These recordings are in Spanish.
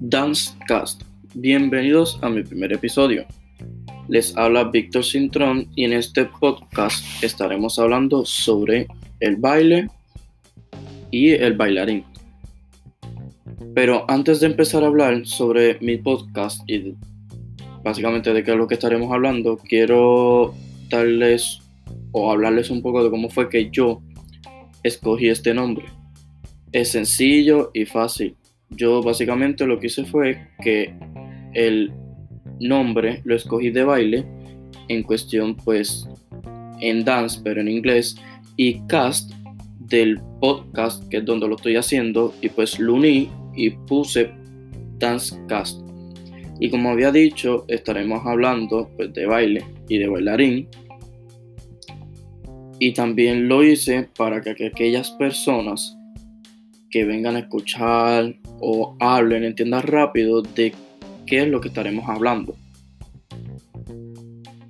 Dancecast. Bienvenidos a mi primer episodio. Les habla Víctor Cintrón y en este podcast estaremos hablando sobre el baile y el bailarín. Pero antes de empezar a hablar sobre mi podcast y básicamente de qué es lo que estaremos hablando, quiero darles o hablarles un poco de cómo fue que yo escogí este nombre. Es sencillo y fácil yo básicamente lo que hice fue que el nombre lo escogí de baile en cuestión pues en dance pero en inglés y cast del podcast que es donde lo estoy haciendo y pues lo uní y puse dance cast y como había dicho estaremos hablando pues de baile y de bailarín y también lo hice para que aquellas personas que vengan a escuchar o hablen, entiendan rápido de qué es lo que estaremos hablando.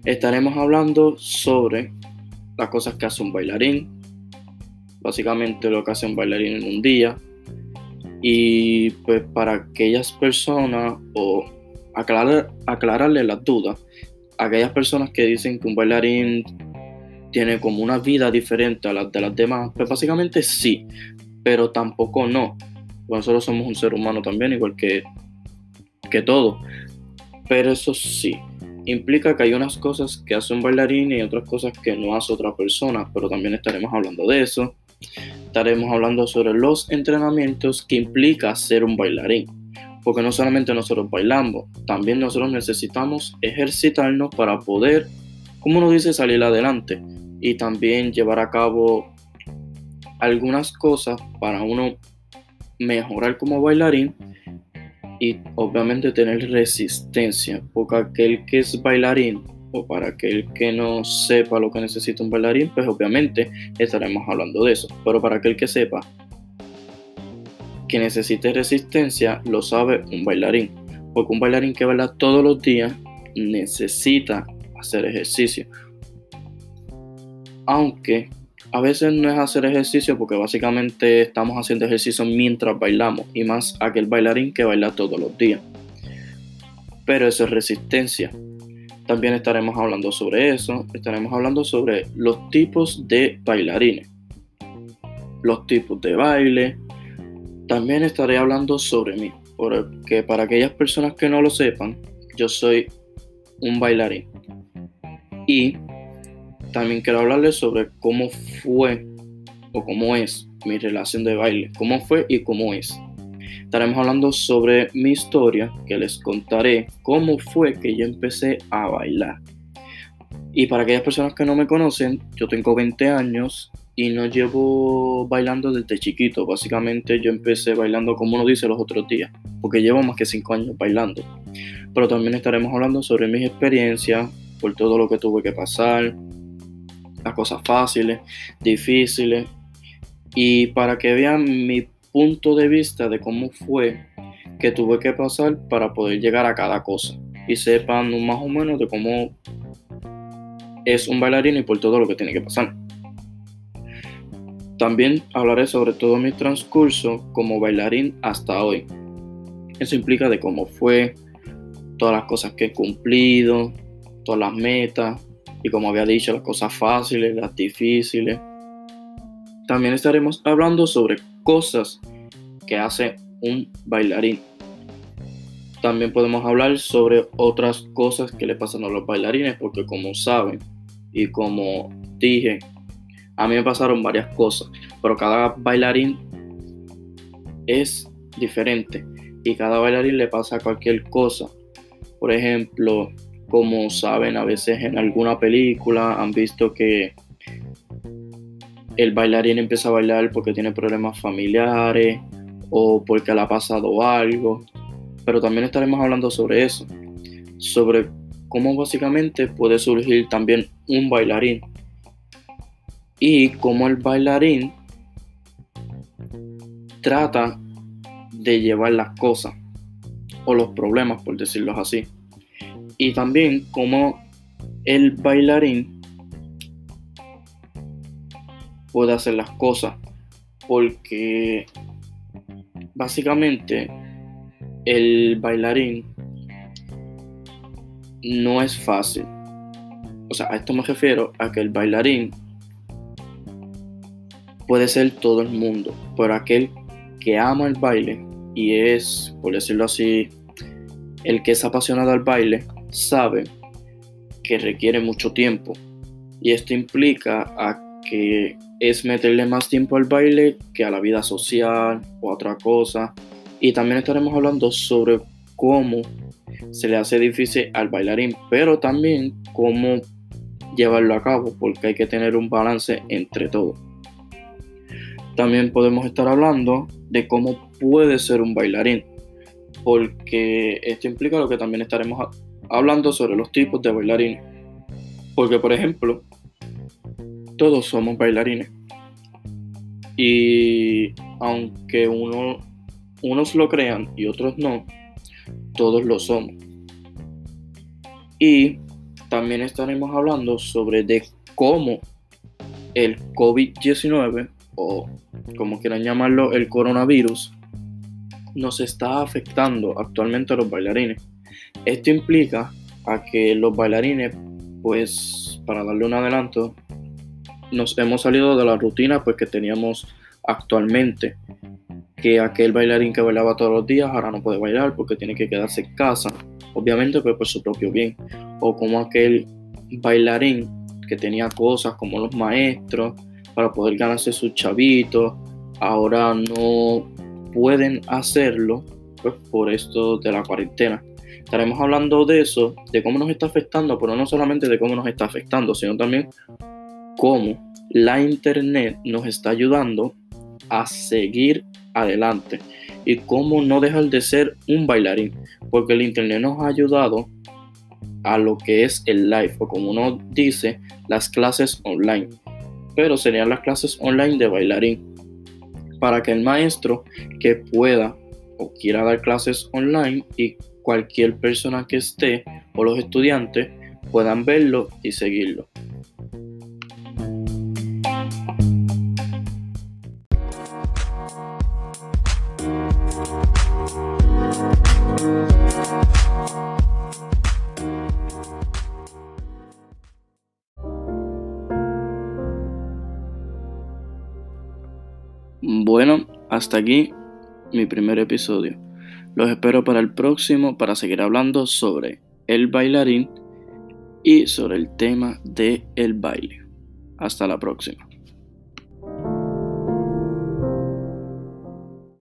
Estaremos hablando sobre las cosas que hace un bailarín, básicamente lo que hace un bailarín en un día, y pues para aquellas personas o aclarar, aclararle las dudas, aquellas personas que dicen que un bailarín tiene como una vida diferente a las de las demás, pues básicamente sí, pero tampoco no. Nosotros somos un ser humano también, igual que, que todo. Pero eso sí, implica que hay unas cosas que hace un bailarín y otras cosas que no hace otra persona, pero también estaremos hablando de eso. Estaremos hablando sobre los entrenamientos que implica ser un bailarín. Porque no solamente nosotros bailamos, también nosotros necesitamos ejercitarnos para poder, como uno dice, salir adelante y también llevar a cabo algunas cosas para uno mejorar como bailarín y obviamente tener resistencia, porque aquel que es bailarín o para aquel que no sepa lo que necesita un bailarín, pues obviamente estaremos hablando de eso, pero para aquel que sepa que necesite resistencia, lo sabe un bailarín, porque un bailarín que baila todos los días necesita hacer ejercicio. Aunque a veces no es hacer ejercicio porque básicamente estamos haciendo ejercicio mientras bailamos y más aquel bailarín que baila todos los días. Pero eso es resistencia. También estaremos hablando sobre eso, estaremos hablando sobre los tipos de bailarines, los tipos de baile. También estaré hablando sobre mí, porque para aquellas personas que no lo sepan, yo soy un bailarín. Y también quiero hablarles sobre cómo fue o cómo es mi relación de baile, cómo fue y cómo es. Estaremos hablando sobre mi historia, que les contaré cómo fue que yo empecé a bailar. Y para aquellas personas que no me conocen, yo tengo 20 años y no llevo bailando desde chiquito. Básicamente yo empecé bailando como uno dice los otros días, porque llevo más que 5 años bailando. Pero también estaremos hablando sobre mis experiencias, por todo lo que tuve que pasar, las cosas fáciles, difíciles, y para que vean mi punto de vista de cómo fue que tuve que pasar para poder llegar a cada cosa y sepan más o menos de cómo es un bailarín y por todo lo que tiene que pasar. También hablaré sobre todo mi transcurso como bailarín hasta hoy. Eso implica de cómo fue, todas las cosas que he cumplido, todas las metas, y como había dicho, las cosas fáciles, las difíciles. También estaremos hablando sobre cosas que hace un bailarín. También podemos hablar sobre otras cosas que le pasan a los bailarines, porque como saben y como dije, a mí me pasaron varias cosas, pero cada bailarín es diferente y cada bailarín le pasa cualquier cosa. Por ejemplo, como saben, a veces en alguna película han visto que el bailarín empieza a bailar porque tiene problemas familiares o porque le ha pasado algo. Pero también estaremos hablando sobre eso, sobre cómo básicamente puede surgir también un bailarín y cómo el bailarín trata de llevar las cosas o los problemas, por decirlo así y también cómo el bailarín puede hacer las cosas porque básicamente el bailarín no es fácil. O sea, a esto me refiero a que el bailarín puede ser todo el mundo, pero aquel que ama el baile y es, por decirlo así, el que es apasionado al baile, sabe que requiere mucho tiempo. Y esto implica a que es meterle más tiempo al baile que a la vida social o a otra cosa. Y también estaremos hablando sobre cómo se le hace difícil al bailarín, pero también cómo llevarlo a cabo, porque hay que tener un balance entre todo. También podemos estar hablando de cómo puede ser un bailarín, porque esto implica lo que también estaremos hablando sobre los tipos de bailarines. Porque, por ejemplo, todos somos bailarines. Y aunque uno, unos lo crean y otros no, todos lo somos. Y también estaremos hablando sobre de cómo el COVID-19 o como quieran llamarlo el coronavirus nos está afectando actualmente a los bailarines. Esto implica a que los bailarines, pues para darle un adelanto, nos hemos salido de la rutina pues que teníamos actualmente que aquel bailarín que bailaba todos los días ahora no puede bailar porque tiene que quedarse en casa. Obviamente pues por su propio bien. O como aquel bailarín que tenía cosas como los maestros para poder ganarse sus chavitos ahora no pueden hacerlo pues por esto de la cuarentena estaremos hablando de eso de cómo nos está afectando pero no solamente de cómo nos está afectando sino también cómo la internet nos está ayudando a seguir adelante y cómo no dejar de ser un bailarín, porque el internet nos ha ayudado a lo que es el live, o como uno dice, las clases online, pero serían las clases online de bailarín, para que el maestro que pueda o quiera dar clases online y cualquier persona que esté o los estudiantes puedan verlo y seguirlo. Bueno, hasta aquí mi primer episodio. Los espero para el próximo para seguir hablando sobre el bailarín y sobre el tema de el baile. Hasta la próxima.